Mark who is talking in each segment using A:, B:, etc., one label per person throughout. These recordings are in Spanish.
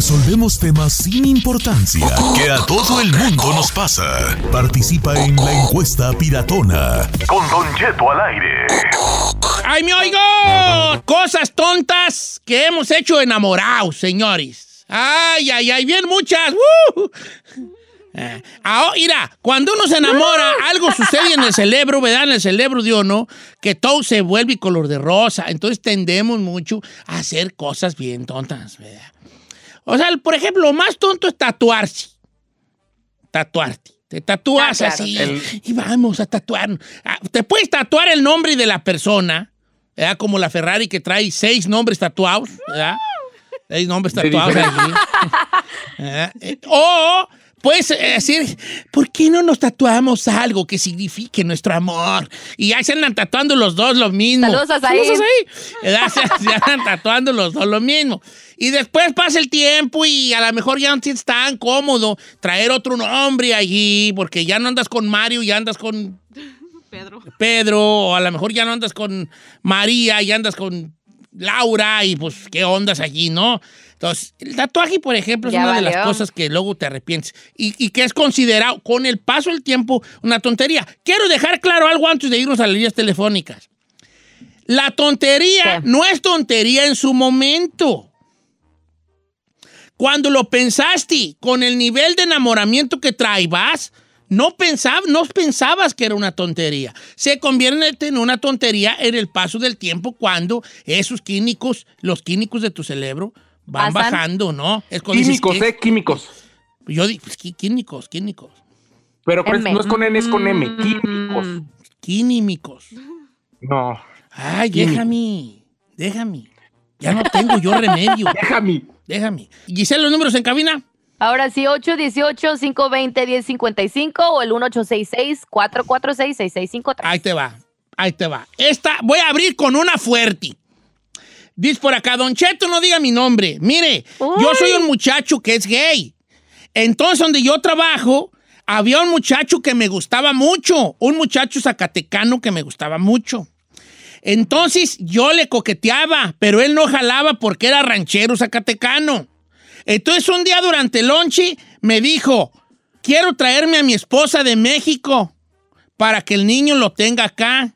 A: Resolvemos temas sin importancia que a todo el mundo nos pasa. Participa en la encuesta piratona. Con Don Cheto al aire.
B: ¡Ay, me oigo! Cosas tontas que hemos hecho enamorados, señores. ¡Ay, ay, ay! Bien muchas. ¡Uh! Ah, mira, cuando uno se enamora, algo sucede en el cerebro, ¿verdad? En el cerebro de uno, que todo se vuelve color de rosa. Entonces tendemos mucho a hacer cosas bien tontas, ¿verdad? O sea, por ejemplo, lo más tonto es tatuarse. Tatuarte. Te tatúas
C: Ah, claro.
B: así
D: El-
B: y vamos a tatuar. Ah, Te puedes tatuar el nombre de la persona, ¿verdad? Como la Ferrari que trae seis nombres tatuados, ¿verdad? Seis nombres tatuados allí. ¿verdad? Eh, O puedes eh, decir, ¿por qué no nos tatuamos algo que signifique nuestro amor? Y ahí se andan tatuando los dos lo mismo.
C: Saludos a.
B: Saludos a. Se, se andan tatuando los dos lo mismo. Y después pasa el tiempo y a lo mejor ya no es tan cómodo traer otro nombre allí, porque ya no andas con Mario, ya andas con
E: Pedro.
B: Pedro, o a lo mejor ya no andas con María, y andas con Laura, y pues, ¿qué ondas allí, no? Entonces, el tatuaje, por ejemplo, es una de las cosas que luego te arrepientes y, y que es considerado, con el paso del tiempo, una tontería. Quiero dejar claro algo antes de irnos a las líneas telefónicas. La tontería
C: ¿Qué?
B: no es tontería en su momento. Cuando lo pensaste con el nivel de enamoramiento que traibas, no, pensab- no pensabas que era una tontería. Se convierte en una tontería en el paso del tiempo cuando esos químicos, los químicos de tu cerebro, van
C: Pasan.
B: bajando, ¿no? Es dices
D: Químicos, ¿eh? Químicos.
B: Yo digo, pues, quí- químicos, químicos.
D: Pero pues, no es con N, es con M.
C: Mm.
D: Químicos.
B: Químicos.
D: No.
B: Ay,
D: Químicos.
B: déjame, déjame. Ya no tengo yo remedio.
D: Déjame.
B: Déjame. Giselle, los números en cabina.
C: Ahora sí, 818-520-1055 o el 1866-446-6653.
B: Ahí te va, ahí te va. Esta, voy a abrir con una fuerte. Dice por acá, Don Cheto, no diga mi nombre. Mire, yo soy un muchacho que es gay. Entonces, donde yo trabajo, había un muchacho que me gustaba mucho. Un muchacho zacatecano que me gustaba mucho. Entonces, yo le coqueteaba, pero él no jalaba porque era ranchero zacatecano. Entonces, un día durante el lonche me dijo, quiero traerme a mi esposa de México para que el niño lo tenga acá,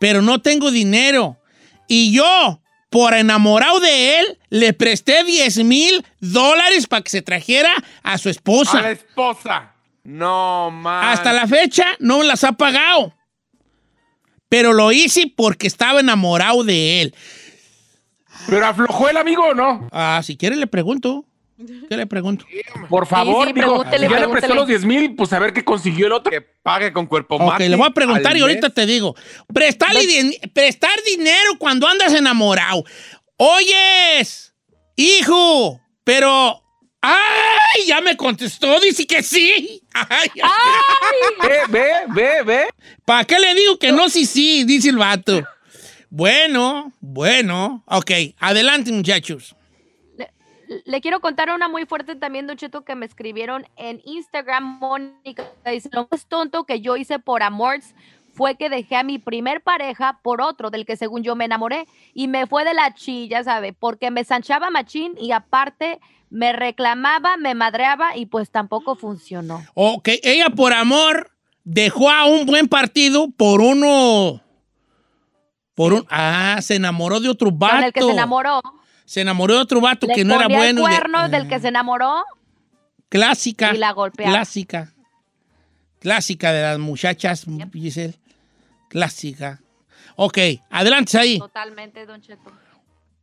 B: pero no tengo dinero. Y yo, por enamorado de él, le presté 10 mil dólares para que se trajera a su esposa.
D: A la esposa. No, man.
B: Hasta la fecha no me las ha pagado. Pero lo hice porque estaba enamorado de él.
D: ¿Pero aflojó el amigo o no?
B: Ah, si quiere le pregunto. ¿Qué le pregunto?
D: Por favor,
C: sí,
D: Si ya le prestó los 10 mil, pues a ver qué consiguió el otro.
F: Que pague con cuerpo
B: Ok,
F: mate
B: le voy a preguntar y ahorita
F: mes.
B: te digo. Prestarle di- prestar dinero cuando andas enamorado. Oyes, hijo, pero... ¡Ay! Ya me contestó, dice que sí. ¡Ay!
D: Ve, ve, ve, ve.
B: ¿Para qué le digo que no? Sí, sí, dice el vato. Bueno, bueno. Ok, adelante, muchachos.
C: Le quiero contar una muy fuerte también, Don Cheto, que me escribieron en Instagram. Mónica dice: Lo más tonto que yo hice por amores fue que dejé a mi primer pareja por otro, del que según yo me enamoré, y me fue de la chilla, ¿sabe? Porque me sanchaba machín y aparte me reclamaba, me madreaba y pues tampoco funcionó.
B: Ok, ella por amor dejó a un buen partido por uno. Por un. Ah, se enamoró de otro vato.
C: Con el que se enamoró.
B: Se enamoró de otro vato
C: Le
B: que no era bueno.
C: el
B: y de-
C: cuerno del que se enamoró
B: Clásica.
C: y la golpeaba.
B: Clásica. Clásica de las muchachas, Giselle. Clásica. Ok, adelante ahí.
C: Totalmente, Don Cheto.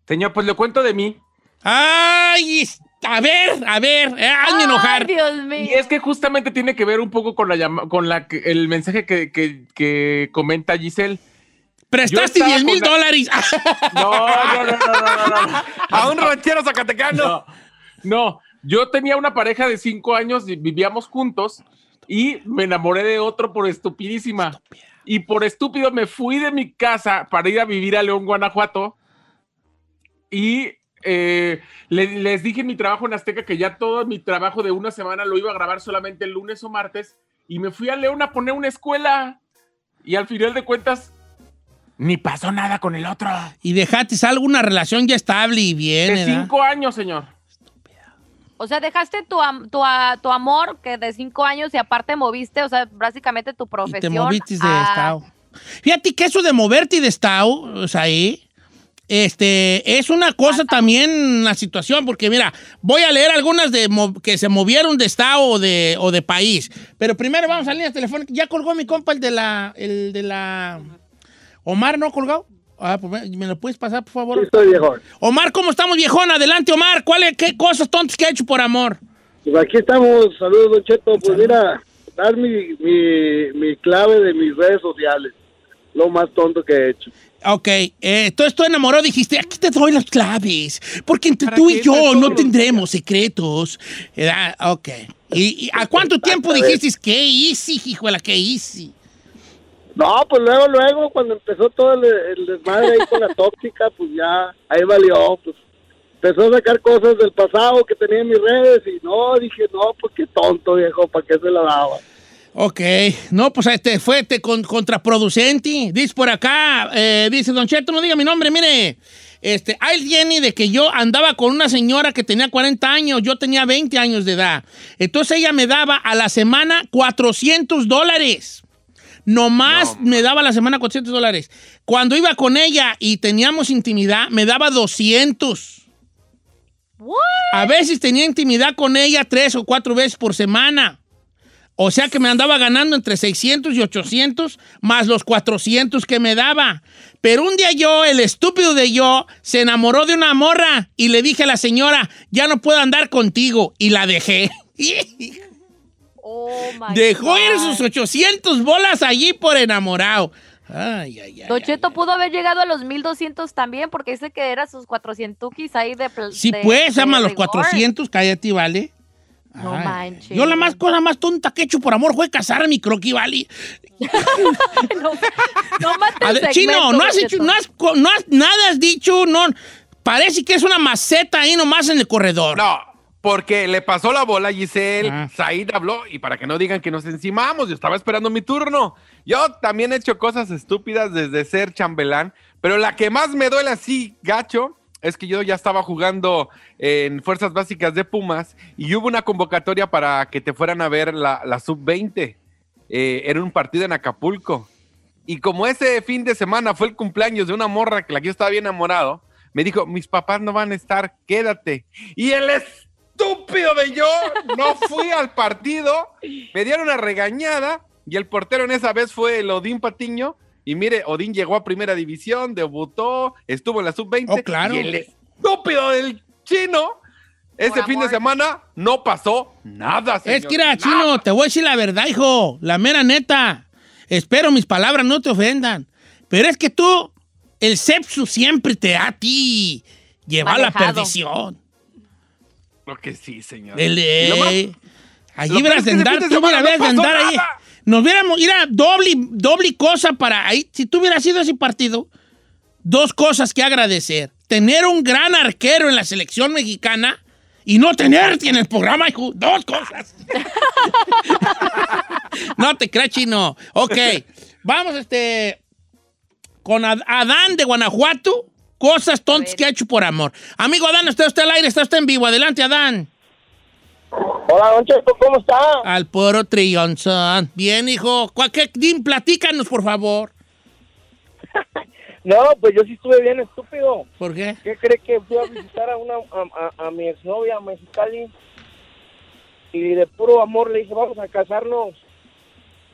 D: Señor, pues le cuento de mí.
B: Ay, a ver, a ver, eh, hazme enojar.
C: Ay, Dios mío.
D: Y es que justamente tiene que ver un poco con la llama- con la que- el mensaje que, que- que comenta Giselle.
B: Prestaste
D: yo estaba
B: 10 mil dólares.
D: No, no, no, no, no, no, no.
F: A un ranchero zacatecano.
D: No, no, yo tenía una pareja de cinco años y vivíamos juntos y me enamoré de otro por estupidísima. Y por estúpido me fui de mi casa para ir a vivir a León, Guanajuato. Y eh, le- les dije en mi trabajo en Azteca que ya todo mi trabajo de una semana lo iba a grabar solamente el lunes o martes. Y me fui a León a poner una escuela. Y al final de cuentas, ni pasó nada con el otro.
B: y dejaste alguna relación ya estable y bien.
D: De
B: ¿verdad?
D: cinco años, señor.
C: O sea, dejaste tu, am- tu, a- tu amor que de cinco años y aparte moviste, o sea, básicamente tu
B: Y
C: profesión.
B: te moviste de
C: a-
B: estado. Fíjate que eso de moverte de estado, o sea, ahí, este, es una cosa también la situación, porque mira, voy a leer algunas de que se movieron de estado o de, o de país. Pero primero vamos a líneas telefónicas. Ya colgó mi compa el de la, el de la... Omar, ¿no ha colgado? Ah, pues me, ¿me lo puedes pasar, por favor?
E: estoy viejo.
B: Omar, ¿cómo estamos, viejón? Adelante, Omar. ¿Cuál es, ¿Qué cosas tontas que ha hecho por amor?
E: Pues aquí estamos, saludos, Don Cheto. Pues mira, dar mi, mi, mi clave de mis redes sociales. Lo más tonto que he hecho.
B: Ok, eh, entonces tú enamorado dijiste, aquí te doy las claves, porque entre
F: ¿Para
B: tú y yo no tendremos secretos. ¿Verdad? Ok. ¿Y, y a cuánto tiempo dijiste, qué easy, hijuela, qué easy?
E: No, pues luego, luego, cuando empezó todo el, el desmadre ahí con la tóxica, pues ya, ahí valió, pues. Empezó a sacar cosas del pasado que tenía en mis redes y no, dije, no, pues qué tonto, viejo, ¿para qué se la daba?
B: Ok, no, pues este fue este, con, contraproducente. Dice por acá, eh, dice Don Cheto, no diga mi nombre, mire. Este, hay Jenny de que yo andaba con una señora que tenía 40 años, yo tenía 20 años de edad. Entonces ella me daba a la semana 400 dólares. Nomás me daba a la semana 400 dólares. Cuando iba con ella y teníamos intimidad, me daba 200.
C: What?
B: A veces tenía intimidad con ella tres o cuatro veces por semana. O sea que me andaba ganando entre 600 y 800 más los 400 que me daba. Pero un día yo, el estúpido de yo, se enamoró de una morra y le dije a la señora, ya no puedo andar contigo. Y la dejé.
C: Oh my
B: Dejó
C: God.
B: ir sus 800 bolas allí por enamorado. Ay, ay, ay.
C: Don
B: ay,
C: Cheto
B: ay.
C: pudo haber llegado a los 1200 también, porque dice que era sus 400 ahí de.
B: Sí,
C: de-
B: pues,
C: de
B: ama los
C: rigor.
B: 400, cállate, vale.
C: No
B: Ay,
C: manches.
B: Yo la más cosa más tonta que he hecho por amor fue casar a mi croqui, vale.
C: no, no mates
B: A ver,
C: segmento,
B: Chino, no has hecho, no has, no has- nada has dicho, no. Parece que es una maceta ahí nomás en el corredor.
F: No, porque le pasó la bola a Giselle,
B: Ah.
F: Said habló y para que no digan que nos encimamos, yo estaba esperando mi turno. Yo también he hecho cosas estúpidas desde ser chambelán, pero la que más me duele así, gacho, es que yo ya estaba jugando en Fuerzas Básicas de Pumas y hubo una convocatoria para que te fueran a ver la, la sub-20. Eh, era un partido en Acapulco. Y como ese fin de semana fue el cumpleaños de una morra que la que yo estaba bien enamorado, me dijo, mis papás no van a estar, quédate. Y el estúpido de yo no fui al partido, me dieron una regañada y el portero en esa vez fue el Odín Patiño. Y mire, Odín llegó a primera división, debutó, estuvo en la sub-20.
B: Oh, claro.
F: Y el estúpido del chino, ese
C: Por
F: fin de semana no pasó nada.
B: es que era
F: nada.
B: chino, te voy a decir la verdad, hijo. La mera neta. Espero mis palabras no te ofendan. Pero es que tú, el sepsu siempre te da a ti. Lleva a la perdición.
F: Lo que sí, señor. Más-
B: eh, allí
F: es
B: de andar, tú
F: no
B: de andar ahí. Nos hubiéramos, ir a doble, doble cosa para ahí. Si tú hubieras sido ese partido, dos cosas que agradecer. Tener un gran arquero en la selección mexicana y no tenerte en el programa, hijo. Dos cosas. no te creas, chino. Ok, vamos este, con Ad- Adán de Guanajuato. Cosas tontas que ha hecho por amor. Amigo Adán, está usted al aire, está usted en vivo. Adelante, Adán.
E: Hola, Don Cheto, ¿cómo está?
B: Al puro trillonzón. Bien, hijo. ¿Cuál- qué- dim, platícanos, por favor.
E: No, pues yo sí estuve bien estúpido.
B: ¿Por qué?
E: ¿Qué cree que fui a visitar a una a, a- a mi exnovia a Mexicali? Y de puro amor le dije, vamos a casarnos.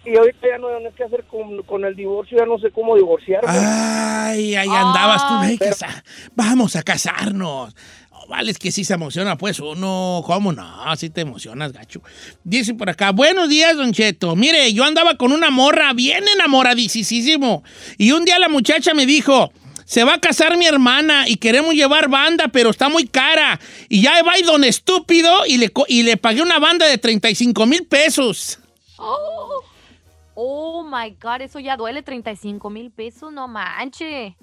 E: Y ahorita ya no, sé qué hacer con, con el divorcio, ya no sé cómo divorciarme.
B: Ay, ahí andabas tú.
C: Ay.
B: "Ay, casa- Vamos a casarnos. Oh, vale, es que sí se emociona, pues uno. ¿Cómo no? Sí te emocionas, gacho. Dice por acá, buenos días, Don Cheto. Mire, yo andaba con una morra bien enamoradísimo. Y un día la muchacha me dijo, se va a casar mi hermana y queremos llevar banda, pero está muy cara. Y ya va y don estúpido y le, co- y le pagué una banda de 35 mil pesos.
C: Oh, oh my God, eso ya duele 35 mil pesos, no manche.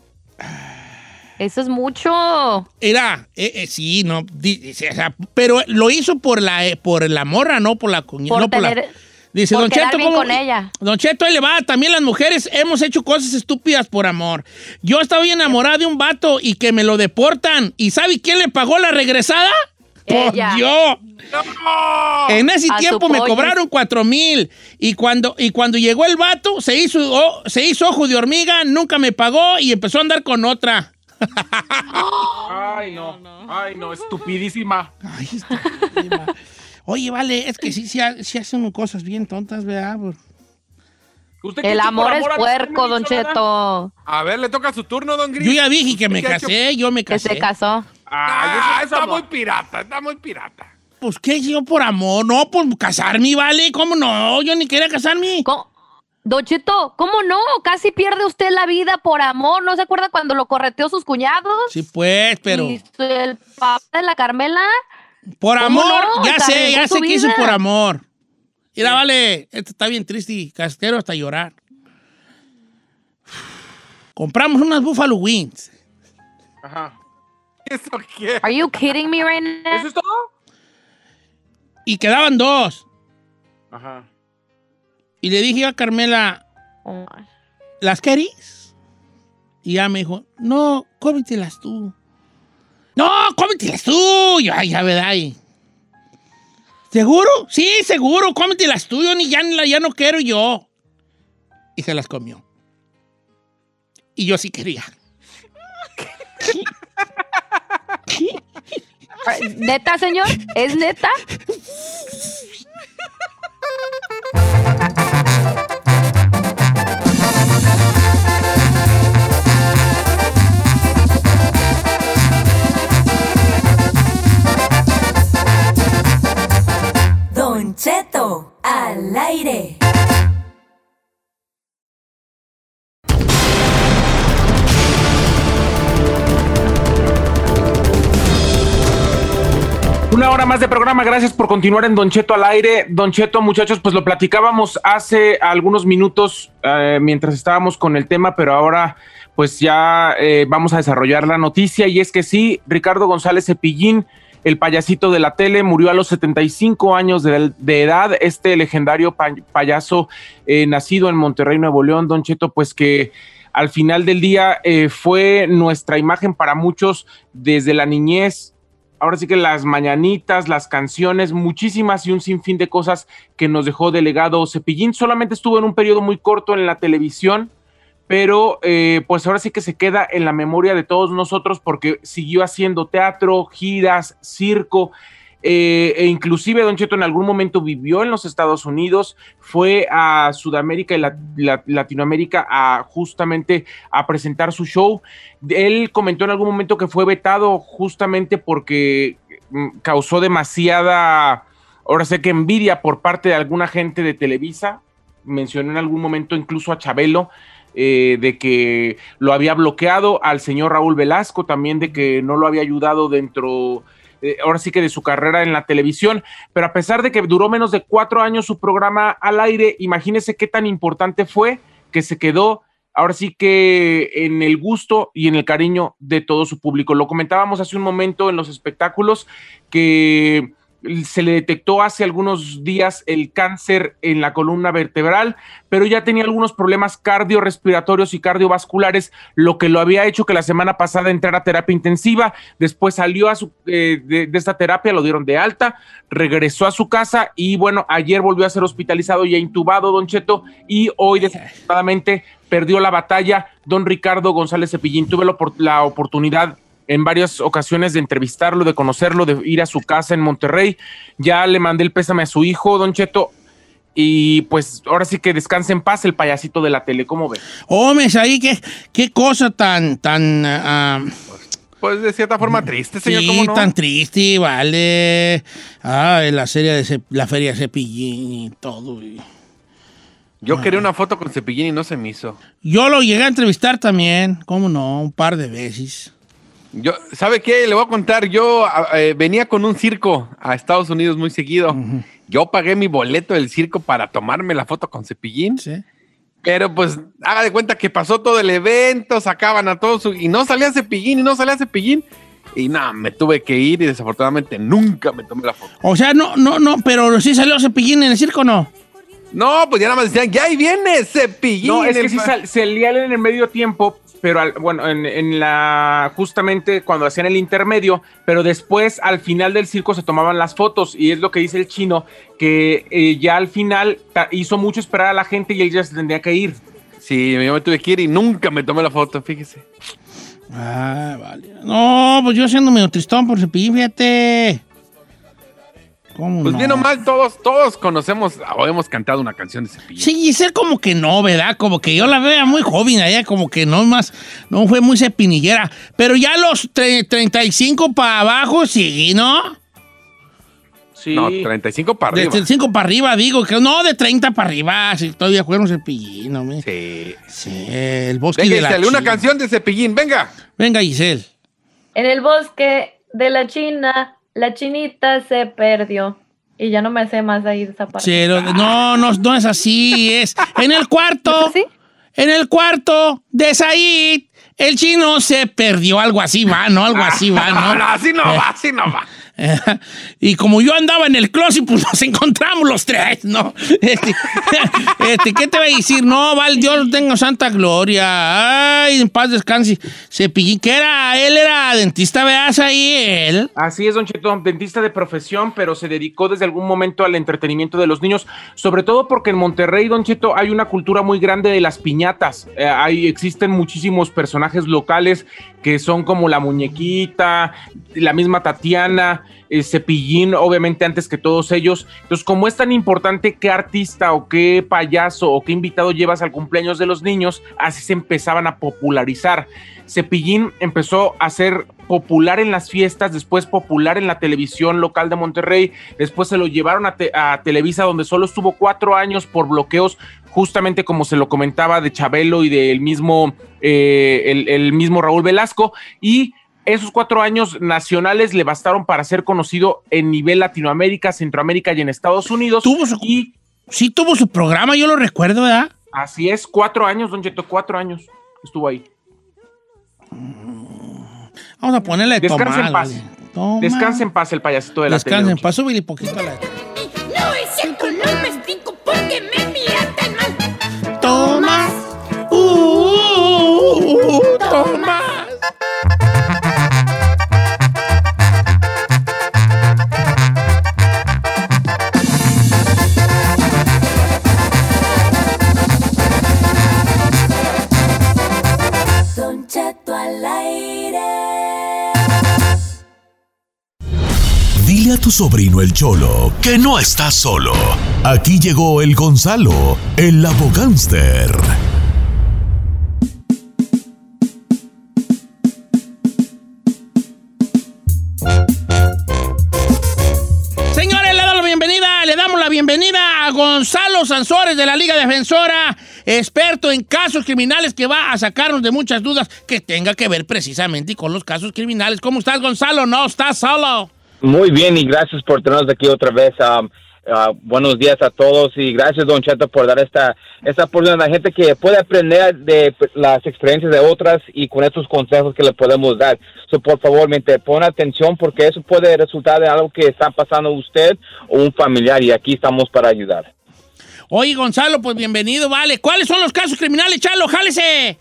C: Eso es mucho.
B: Era, eh, eh, sí, no, di- o sea, pero lo hizo por la, eh, por la morra, no por la cuñada. No por la-
C: tener-
B: Dice,
C: por
B: Don Cheto, ¿cómo-
C: con ella.
B: Don Cheto, ahí le va. También las mujeres hemos hecho cosas estúpidas por amor. Yo estaba enamorada de un vato y que me lo deportan. ¿Y sabe quién le pagó la regresada? Por
C: Ella.
B: Dios.
F: ¡No!
B: En ese
C: A
B: tiempo me cobraron cuatro mil. Y cuando, y cuando llegó el vato, se hizo, oh, se hizo ojo de hormiga, nunca me pagó y empezó a andar con otra.
D: Ay, no. Ay, no, estupidísima.
B: Ay, esta prima. Oye, vale, es que sí, sí, ha- sí hacen cosas bien tontas, ¿verdad?
D: ¿Usted
C: El amor es puerco, Don? Cheto.
F: A ver, le toca su turno, don Gris.
B: Yo ya dije que me casé, yo me
C: Que
B: casé.
C: se casó.
F: Ah, está
D: amor.
F: muy pirata, está muy pirata.
B: Pues, ¿qué? Yo por amor, no, por casarme, ¿vale? ¿Cómo no? Yo ni quería casarme.
C: ¿Cómo? Don Cheto, ¿cómo no? Casi pierde usted la vida por amor. ¿No se acuerda cuando lo correteó sus cuñados?
B: Sí, pues, pero
C: Y el papá de la Carmela.
B: por
C: ¿cómo
B: amor,
C: no?
B: ya sé, ya sé que hizo por amor. Mira, vale, esto está bien triste y castero hasta llorar. Compramos unas Buffalo Wings.
D: Ajá.
F: ¿Eso qué?
C: Are you kidding me right now?
D: ¿Eso es todo?
B: Y quedaban dos.
D: Ajá.
B: Y le dije a Carmela,
C: Oh.
B: ¿las querís? Y ya me dijo, no, cómetelas tú. No, cómetelas tú. Y yo, ay, ya, ¿verdad? ¿Seguro? Sí, seguro, cómetelas tú. Yo ni ya, ya no quiero yo. Y se las comió. Y yo sí quería.
C: ¿Neta, señor? ¿Es neta?
D: Continuar en Don Cheto al aire. Don Cheto, muchachos, pues lo platicábamos hace algunos minutos eh, mientras estábamos con el tema, pero ahora pues ya eh, vamos a desarrollar la noticia. Y es que sí, Ricardo González Cepillín, el payasito de la tele, murió a los 75 años de, de edad, este legendario pa- payaso eh, nacido en Monterrey, Nuevo León, Don Cheto, pues que al final del día fue nuestra imagen para muchos desde la niñez, ahora sí que las mañanitas, las canciones, muchísimas y un sinfín de cosas que nos dejó delegado Cepillín. Solamente estuvo en un periodo muy corto en la televisión, pero eh, pues ahora sí que se queda en la memoria de todos nosotros porque siguió haciendo teatro, giras, circo. Eh, e inclusive Don Cheto en algún momento vivió en los Estados Unidos, fue a Sudamérica y la- la- Latinoamérica a justamente a presentar su show. Él comentó en algún momento que fue vetado justamente porque mm, causó demasiada, ahora sé que envidia por parte de alguna gente de Televisa. Mencionó en algún momento incluso a Chabelo. eh, de que lo había bloqueado al señor Raúl Velasco, también de que no lo había ayudado dentro, eh, ahora sí que de su carrera en la televisión, pero a pesar de que duró menos de cuatro años su programa al aire, imagínese qué tan importante fue que se quedó ahora sí que en el gusto y en el cariño de todo su público. Lo comentábamos hace un momento en los espectáculos que se le detectó hace algunos días el cáncer en la columna vertebral, pero ya tenía algunos problemas cardiorrespiratorios y cardiovasculares, lo que lo había hecho que la semana pasada entrara a terapia intensiva, después salió a su, eh, de, esta terapia, lo dieron de alta, regresó a su casa y bueno, ayer volvió a ser hospitalizado y intubado, don Cheto, y hoy desafortunadamente perdió la batalla don Ricardo González Cepillín. Tuve la, opor- la oportunidad en varias ocasiones de entrevistarlo, de conocerlo, de ir a su casa en Monterrey. Ya le mandé el pésame a su hijo, don Cheto. Y pues ahora sí que descanse en paz el payasito de la tele, ¿cómo ve?
B: Hombre, ahí qué, qué cosa tan, tan, ah,
F: Pues de cierta forma triste, señor,
B: sí,
F: ¿cómo no?
B: tan triste, vale. Ah, la serie de Cep- la feria de Cepillín y todo. y-
F: Yo quería una foto con Cepillín y no se me hizo.
B: Yo lo llegué a entrevistar también, cómo no, un par de veces.
F: Yo, ¿sabe qué? Le voy a contar. Yo eh, venía con un circo a Estados Unidos muy seguido. Yo pagué mi boleto del circo para tomarme la foto con Cepillín.
B: ¿sí?
F: Pero pues haga de cuenta que pasó todo el evento, sacaban a todos su- y no salía Cepillín y no salía Cepillín. Y nada, me tuve que ir y desafortunadamente nunca me tomé la foto.
B: O sea, no, no, no, pero sí salió Cepillín en el circo, ¿no?
F: No, pues ya nada más decían, ya ahí viene Cepillín.
D: No, es que sí
F: pa-".
D: sal- salía en el medio tiempo, pero al- bueno, en, en la justamente cuando hacían el intermedio, pero después al final del circo se tomaban las fotos y es lo que dice el chino que eh, ya al final ta- hizo mucho esperar a la gente y él ya se tendría que ir.
F: Sí, yo me tuve que ir y nunca me tomé la foto, fíjese.
B: Ah, vale. No, pues yo siendo medio tristón por cepillín, fíjate. ¿Cómo
F: Pues
B: no?
F: bien o mal, todos, todos conocemos o hemos cantado una canción de Cepillín.
B: Sí, Giselle como que no, ¿verdad? Como que yo la veo muy joven, ella como que no más, no fue muy cepinillera. Pero ya los tre- 35 para abajo, sí, ¿no?
D: Sí.
F: No, 35 para
B: De
F: arriba.
B: 35 para arriba, digo, que no, de 30 para arriba, si todavía fueron cepillín, ¿no? me-
F: Sí.
B: Sí, el bosque
F: Venga,
B: de la
F: Giselle, una
B: China.
F: canción de Cepillín, venga.
B: Venga, Giselle.
G: En el bosque de la China, la chinita se perdió. Y ya no me sé más ahí de esa parte.
B: No, no, no, no es así, es en el cuarto.
G: ¿Es así?
B: En el cuarto de Said, el chino se perdió, algo así va, ¿no? Algo así va,
F: No,
B: ¿no?
F: no, así no va, así no va.
B: y como yo andaba en el closet, pues nos encontramos los tres, ¿no? Este, este, ¿Qué te va a decir? No, vale, Dios tenga santa gloria. Ay, en paz descanse. Cepillín, que era, él era dentista, veas ahí, él.
D: Así es, Don Cheto, dentista de profesión, pero se dedicó desde algún momento al entretenimiento de los niños, sobre todo porque en Monterrey, Don Cheto, hay una cultura muy grande de las piñatas. Eh, hay, existen muchísimos personajes locales que son como la muñequita, la misma Tatiana, eh, Cepillín, obviamente antes que todos ellos. Entonces, como es tan importante qué artista o qué payaso o qué invitado llevas al cumpleaños de los niños, así se empezaban a popularizar. Cepillín empezó a ser popular en las fiestas, después popular en la televisión local de Monterrey, después se lo llevaron a, a Televisa donde solo estuvo cuatro años por bloqueos, justamente como se lo comentaba de Chabelo y del mismo, eh, el, el mismo Raúl Velasco, y esos cuatro años nacionales le bastaron para ser conocido en nivel Latinoamérica, Centroamérica y en Estados Unidos.
B: Tuvo su-
D: Y
B: Sí tuvo su programa, yo lo recuerdo, ¿verdad?
D: así es, cuatro años, Don Cheto, cuatro años estuvo ahí.
B: Vamos a ponerle de
D: Descansa en paz.
B: Toma.
D: Descansa en paz el payasito de la
B: Descansa en paz. Súbele poquito a la...
A: sobrino el Cholo que no está solo. Aquí llegó el Gonzalo, el abogánster.
B: Señores, le damos la bienvenida, le damos la bienvenida a Gonzalo Sansores de la Liga Defensora, experto en casos criminales que va a sacarnos de muchas dudas que tenga que ver precisamente con los casos criminales. ¿Cómo estás, Gonzalo? No, estás solo.
H: Muy bien y gracias por tenernos aquí otra vez. Um, uh, buenos días a todos y gracias Don Cheto por dar esta, esta oportunidad a la gente que puede aprender de las experiencias de otras y con estos consejos que le podemos dar. So, por favor, mente, pon atención porque eso puede resultar de algo que está pasando usted o un familiar y aquí estamos para ayudar.
B: Oye, Gonzalo, pues bienvenido, vale. ¿Cuáles son los casos criminales, Chalo? ¡Jálese!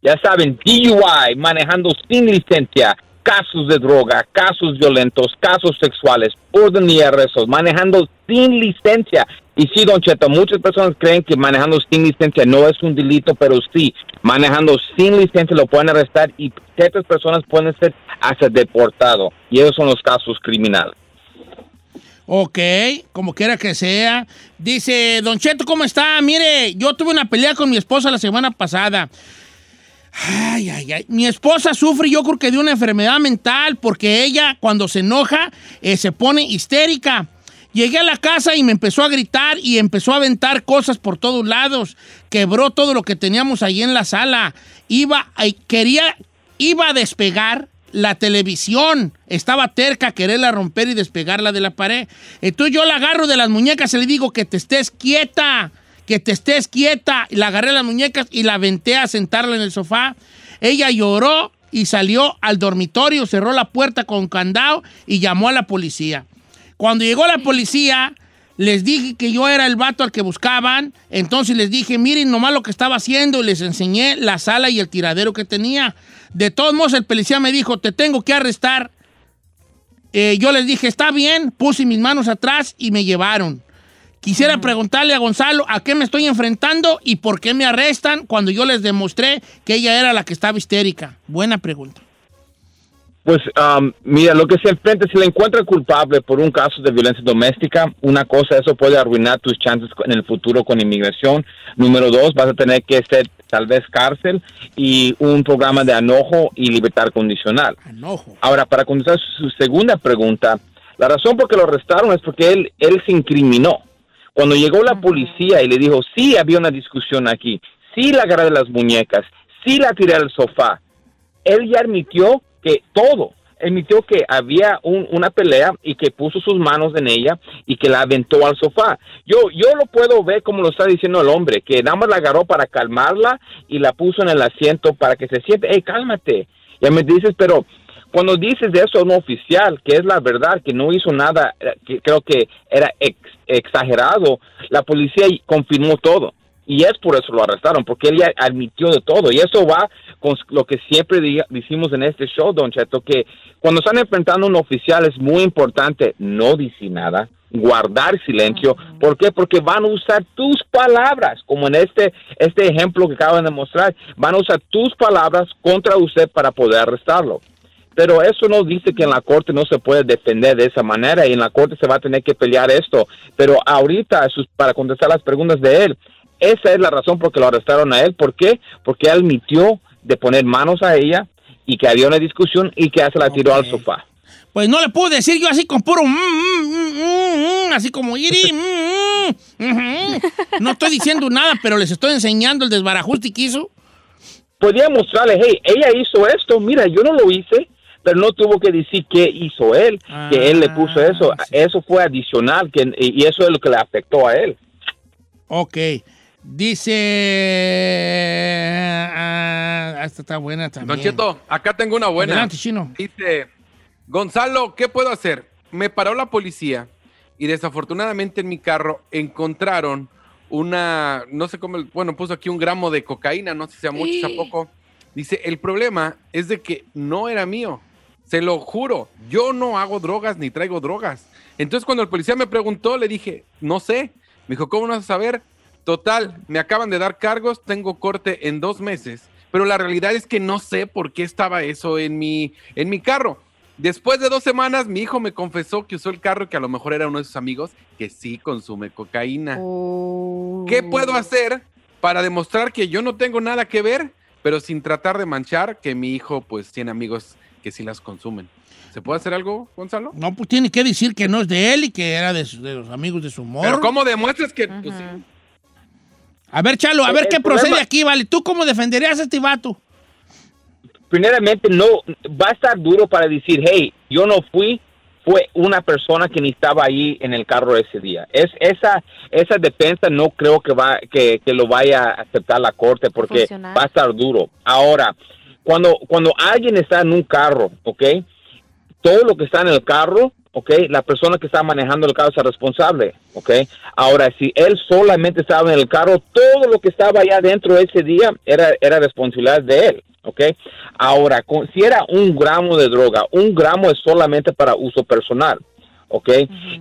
H: Ya saben, DUI, manejando sin licencia, casos de droga, casos violentos, casos sexuales, orden y arrestos, manejando sin licencia. Y sí, Don Cheto, muchas personas creen que manejando sin licencia no es un delito, pero sí, manejando sin licencia lo pueden arrestar y ciertas personas pueden ser hasta deportados. Y esos son los casos criminales.
B: Ok, como quiera que sea. Dice, Don Cheto, ¿cómo está? Mire, yo tuve una pelea con mi esposa la semana pasada. Ay, ay, ay. Mi esposa sufre, yo creo que de una enfermedad mental, porque ella, cuando se enoja, eh, se pone histérica. Llegué a la casa y me empezó a gritar y empezó a aventar cosas por todos lados. Quebró todo lo que teníamos ahí en la sala. Iba, quería, iba a despegar la televisión. Estaba terca quererla romper y despegarla de la pared. Entonces yo la agarro de las muñecas y le digo que te estés quieta, que te estés quieta. Y la agarré las muñecas y la aventé a sentarla en el sofá. Ella lloró y salió al dormitorio, cerró la puerta con candado y llamó a la policía. Cuando llegó la policía, les dije que yo era el vato al que buscaban, entonces les dije, miren nomás lo que estaba haciendo y les enseñé la sala y el tiradero que tenía. De todos modos, el policía me dijo, te tengo que arrestar. Eh, yo les dije, está bien, puse mis manos atrás y me llevaron. Quisiera preguntarle a Gonzalo a qué me estoy enfrentando y por qué me arrestan cuando yo les demostré que ella era la que estaba histérica. Buena pregunta.
H: Pues um, mira, lo que se enfrenta, si la encuentra culpable por un caso de violencia doméstica, una cosa, eso puede arruinar tus chances en el futuro con inmigración. Número dos, vas a tener que ser tal vez cárcel y un programa de anojo y libertad condicional.
B: Anojo.
H: Ahora, para contestar su segunda pregunta, la razón por que lo arrestaron es porque él, él se incriminó. Cuando llegó la policía y le dijo, sí, había una discusión aquí, sí la agarré de las muñecas, sí la tiré al sofá, él ya admitió que todo, admitió que había un- una pelea y que puso sus manos en ella y que la aventó al sofá. Yo, yo lo puedo ver como lo está diciendo el hombre, que nada más la agarró para calmarla y la puso en el asiento para que se siente, hey, cálmate. Ya me dices, pero cuando dices de eso a un oficial, que es la verdad, que no hizo nada, eh, que creo que era ex- exagerado, la policía confirmó todo. Y es por eso lo arrestaron, porque él ya admitió de todo. Y eso va con lo que siempre decimos en este show, Don Cheto, que cuando están enfrentando a un oficial es muy importante no decir nada, guardar silencio. ¿Por qué? Porque van a usar tus palabras, como en este, este ejemplo que acaban de mostrar, van a usar tus palabras contra usted para poder arrestarlo. Pero eso no dice que en la corte no se puede defender de esa manera y en la corte se va a tener que pelear esto. Pero ahorita, para contestar las preguntas de él, esa es la razón por que lo arrestaron a él. ¿Por qué? Porque él admitió de poner manos a ella y que había una discusión y que se la tiró al sofá.
B: Pues no le puedo decir yo así con puro mm, mm, mm, así como iri. No estoy diciendo nada, pero les estoy enseñando el desbarajuste que hizo.
H: Podía mostrarle, hey, ella hizo esto, mira, yo no lo hice, pero no tuvo que decir qué hizo él, que él le puso eso. Eso fue adicional que, y eso es lo que le afectó a él.
B: Ok. Dice. ah, esta está buena también.
F: Don Cheto, acá tengo una buena.
B: Adelante, Chino.
F: Dice, Gonzalo, ¿qué puedo hacer? Me paró la policía y desafortunadamente en mi carro encontraron una, no sé cómo, bueno, puso aquí un gramo de cocaína, no sé si sea mucho, sea poco. Dice, el problema es de que no era mío. Se lo juro, yo no hago drogas ni traigo drogas. Entonces cuando el policía me preguntó, le dije, no sé. Me dijo, ¿cómo no vas a saber? Total, me acaban de dar cargos, tengo corte en dos meses, pero la realidad es que no sé por qué estaba eso en mi, en mi carro. Después de dos semanas, mi hijo me confesó que usó el carro, que a lo mejor era uno de sus amigos, que sí consume cocaína. ¿Qué puedo hacer para demostrar que yo no tengo nada que ver, pero sin tratar de manchar que mi hijo pues tiene amigos que sí las consumen? ¿Se puede hacer algo, Gonzalo?
B: No, pues tiene que decir que no es de él y que era de, su- de los amigos de su morro.
F: Pero ¿cómo demuestras que...? pues, sí.
B: A ver, Chalo, a
H: El-
B: ver
H: el
B: qué procede aquí, vale. ¿Tú cómo defenderías a este vato?
H: primeramente no va a estar duro para decir, hey, yo no fui, fue una persona que ni estaba ahí en el carro ese día. Es esa esa defensa no creo que va que, que lo vaya a aceptar la corte porque
C: Funcionar.
H: va a estar duro. Ahora, cuando cuando alguien está en un carro, ¿ok? Todo lo que está en el carro, ¿ok? La persona que está manejando el carro es responsable, ¿ok? Ahora, si él solamente estaba en el carro, todo lo que estaba allá adentro ese día era, era responsabilidad de él, ¿ok? Ahora, con- si era un gramo de droga, un gramo es solamente para uso personal, ¿ok?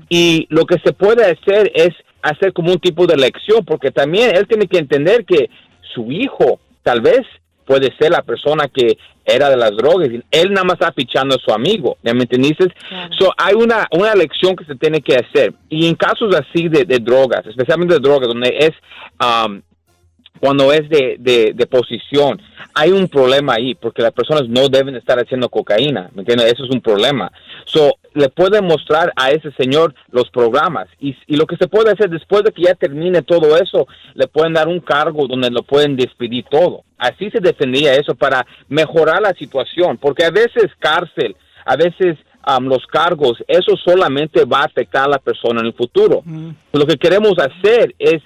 H: Y lo que se puede hacer es hacer como un tipo de lección, porque también él tiene que entender que su hijo tal vez puede ser la persona que era de las drogas. Él nada más está fichando a su amigo, ¿ya me entendiste? So, hay una, una lección que se tiene que hacer. Y en casos así de, de drogas, especialmente de drogas, donde es... um, cuando es de, de, de posición, hay un problema ahí, porque las personas no deben estar haciendo cocaína, ¿me entiendes? Eso es un problema. So, le pueden mostrar a ese señor los programas y, y lo que se puede hacer después de que ya termine todo eso, le pueden dar un cargo donde lo pueden despedir todo. Así se defendía eso para mejorar la situación, porque a veces cárcel, a veces am, los cargos, eso solamente va a afectar a la persona en el futuro. Lo que queremos hacer es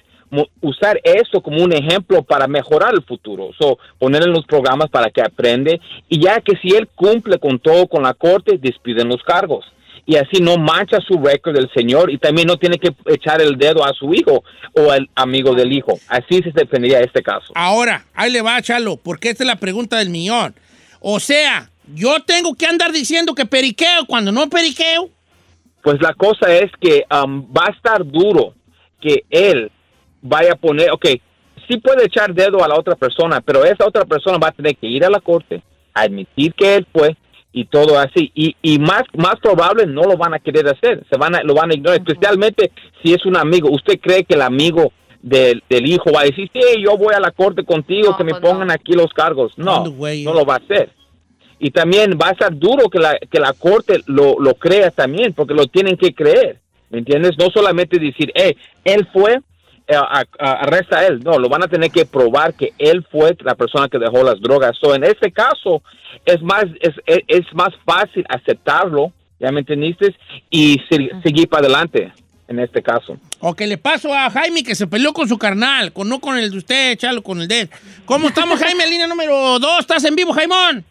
H: usar esto como un ejemplo para mejorar el futuro. So, poner en los programas para que aprende y ya que si él cumple con todo con la corte, despiden los cargos. Y así no mancha su récord del señor y también no tiene que echar el dedo a su hijo o al amigo del hijo. Así se defendería este caso.
B: Ahora, ahí le va, Chalo, porque esta es la pregunta del millón. O sea, yo tengo que andar diciendo que periqueo cuando no periqueo.
H: Pues la cosa es que um, va a estar duro que él vaya a poner, ok, sí puede echar dedo a la otra persona, pero esa otra persona va a tener que ir a la corte, admitir que él fue y todo así. Y, y más, más probable no lo van a querer hacer, se van a, lo van a ignorar, especialmente si es un amigo. ¿Usted cree que el amigo del, del hijo va a decir, sí, yo voy a la corte contigo,
C: No,
H: que me
C: pues no.
H: pongan aquí los cargos? No,
B: No,
H: lo va a hacer. Y también va a ser duro que la, que la corte lo, lo crea también, porque lo tienen que creer. ¿Me entiendes? No solamente decir, eh, él fue, a- a- arresta a él. No, lo van a tener que probar que él fue la persona que dejó las drogas. So, en este caso, es más, es, es, es más fácil aceptarlo, ¿ya me entendiste? Y se- seguir para adelante en este caso.
B: O que le paso a Jaime que se peleó con su carnal, con, no con el de usted, Chalo, con el de él. ¿Cómo estamos, Jaime? Línea número dos, ¿estás en vivo, Jaimón?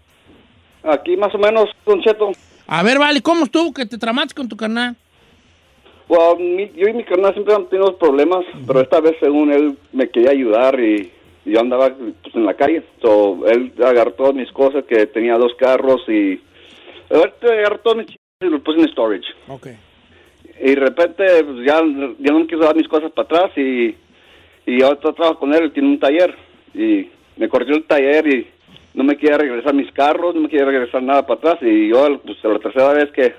I: Aquí más o menos, Don Cheto.
B: A ver, vale, ¿cómo estuvo que te tramaste con tu carnal?
I: Well, mi- yo y mi carnal siempre han tenido problemas, pero esta vez según él me quería ayudar y, y yo andaba pues, en la calle. So, él agarró todas mis cosas, que tenía dos carros y... Él agarró todas mis cosas y los puse en storage.
B: Ok.
I: Y de repente pues, ya, ya no me quiso dar mis cosas para atrás y, y yo trabajo con él, él tiene un taller y me corrió el taller y no me quería regresar mis carros, no me quería regresar nada para atrás y yo pues la tercera vez que,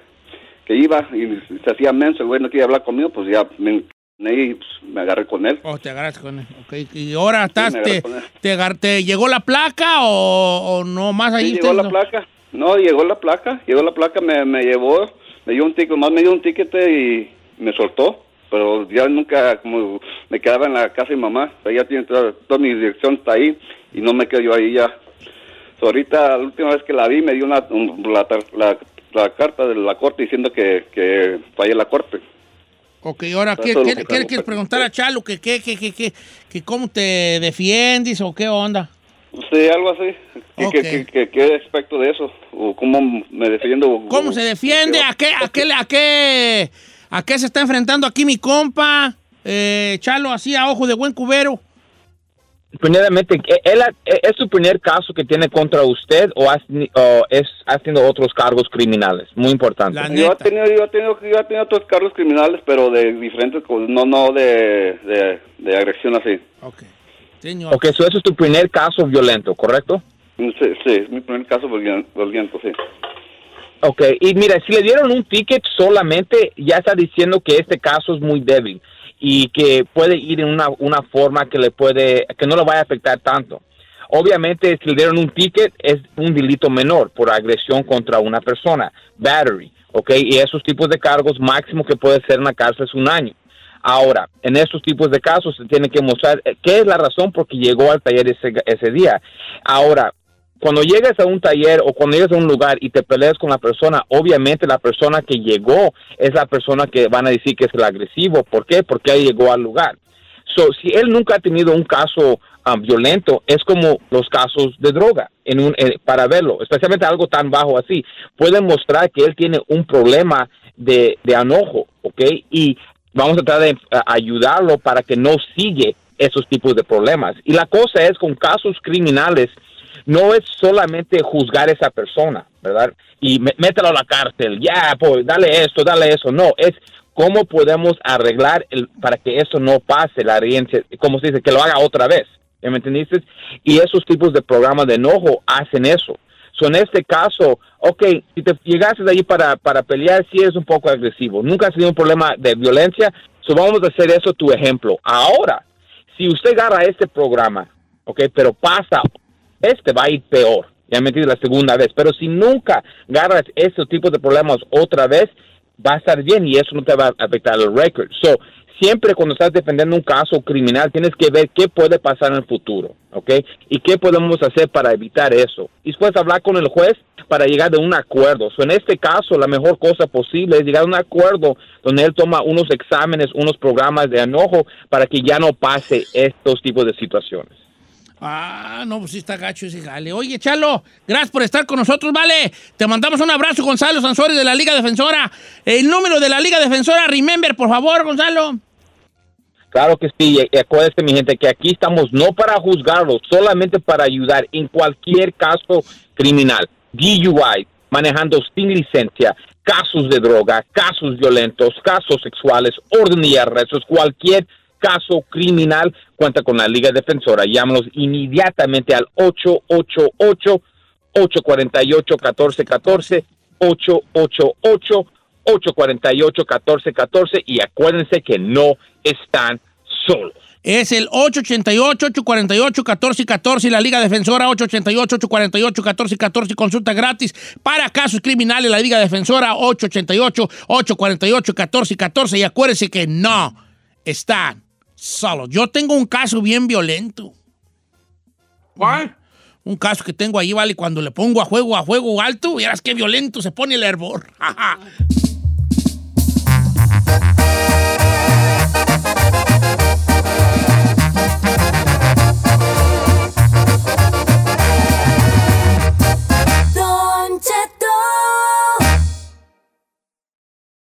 I: que iba y se hacía menso, el güey no quería hablar conmigo, pues ya me, y, pues, me agarré con él.
B: Oh, te agarras con él. Ok. ¿Y ahora estás,
I: me agarré
B: te, te, te llegó la placa o, o no más ahí?
I: Sí, llegó la placa. No, llegó la placa, llegó la placa, me, me llevó, me dio un ticket, más me dio un ticket y me soltó. Pero ya nunca, como me quedaba en la casa de mi mamá, o sea, ya tiene toda, toda mi dirección está ahí y no me quedo yo ahí ya. So, ahorita, la última vez que la vi, me dio una, un- la, la, la carta de la corte diciendo que, que fallé la corte.
B: Ok, ahora, ¿qué,
I: que
B: quieres
I: que
B: preguntar a Chalo? ¿Que, qué, qué, que cómo te defiendes o qué onda?
I: Sí, algo así. ¿Qué,
B: Ok.
I: qué, qué, qué- qué aspecto de eso? ¿O cómo me defiendo? o-
B: ¿Cómo se defiende? ¿A qué, a qué, a qué, a qué se está enfrentando aquí mi compa? Eh, Chalo, así a ojo de buen cubero.
H: Primeramente, ¿e- él ha- e- ¿es su primer caso que tiene contra usted o, has- o es haciendo otros cargos criminales? Muy importante.
I: Yo he tenido, yo he tenido, yo he tenido otros cargos criminales, pero de diferentes cosas, no, no de, de, de agresión así.
B: Ok. Señor.
H: Ok, so eso es tu primer caso violento, ¿correcto?
I: Sí, sí, es mi primer caso volviendo sí.
H: Ok, y mira, si le dieron un ticket solamente, ya está diciendo que este caso es muy débil y que puede ir en una, una forma que le puede, que no le vaya a afectar tanto. Obviamente, si le dieron un ticket, es un delito menor por agresión contra una persona, battery, ok, y esos tipos de cargos máximo que puede ser en la cárcel es un año. Ahora, en estos tipos de casos se tiene que mostrar eh, qué es la razón por qué llegó al taller ese, ese día. Ahora, cuando llegas a un taller o cuando llegas a un lugar y te peleas con la persona, obviamente la persona que llegó es la persona que van a decir que es el agresivo. ¿Por qué? Porque él llegó al lugar. So, si él nunca ha tenido un caso um, violento, es como los casos de droga en un, eh, para verlo, especialmente algo tan bajo así. Pueden mostrar que él tiene un problema de, de enojo, ¿ok? Y vamos a tratar de eh, ayudarlo para que no sigue esos tipos de problemas. Y la cosa es con casos criminales, no es solamente juzgar a esa persona, ¿verdad? Y mételo a la cárcel, ya, pues, dale esto, dale eso. No, es cómo podemos arreglar el, para que eso no pase, la herencia, como se dice, que lo haga otra vez. ¿Ya me entendiste? Y esos tipos de programas de enojo hacen eso. So, en este caso, ok, si te llegaste de ahí para, para pelear, sí es un poco agresivo. Nunca has tenido un problema de violencia, so vamos a hacer eso tu ejemplo. Ahora, si usted agarra este programa, ok, pero pasa, este va a ir peor. Ya me entiendes la segunda vez. Pero si nunca agarras estos tipos de problemas otra vez, va a estar bien y eso no te va a afectar el récord. So, siempre cuando estás defendiendo un caso criminal, tienes que ver qué puede pasar en el futuro, ¿ok? Y qué podemos hacer para evitar eso. Y después hablar con el juez para llegar de un acuerdo. So, en este caso, la mejor cosa posible es llegar a un acuerdo donde él toma unos exámenes, unos programas de enojo para que ya no pase estos tipos de situaciones.
B: Ah, no, pues sí está gacho ese jale. Oye, Chalo, gracias por estar con nosotros, vale. Te mandamos un abrazo, Gonzalo Sansores de la Liga Defensora. El número de la Liga Defensora, remember, por favor, Gonzalo.
H: Claro que sí, y mi gente que aquí estamos no para juzgarlos, solamente para ayudar en cualquier caso criminal, DUI, manejando sin licencia, casos de droga, casos violentos, casos sexuales, orden y arrestos, cualquier caso criminal, cuenta con la Liga Defensora. Llámanos inmediatamente al 888 848 1414 888 848-1414 y acuérdense que no están solos.
B: Es el 888-848-1414 y la Liga Defensora 888-848-1414 consulta gratis para casos criminales la Liga Defensora 888-848-1414 y acuérdense que no están solos. Yo tengo un caso bien violento.
D: ¿Cuál?
B: Un caso que tengo ahí, vale, cuando le pongo a juego a juego alto, verás qué violento se pone el hervor.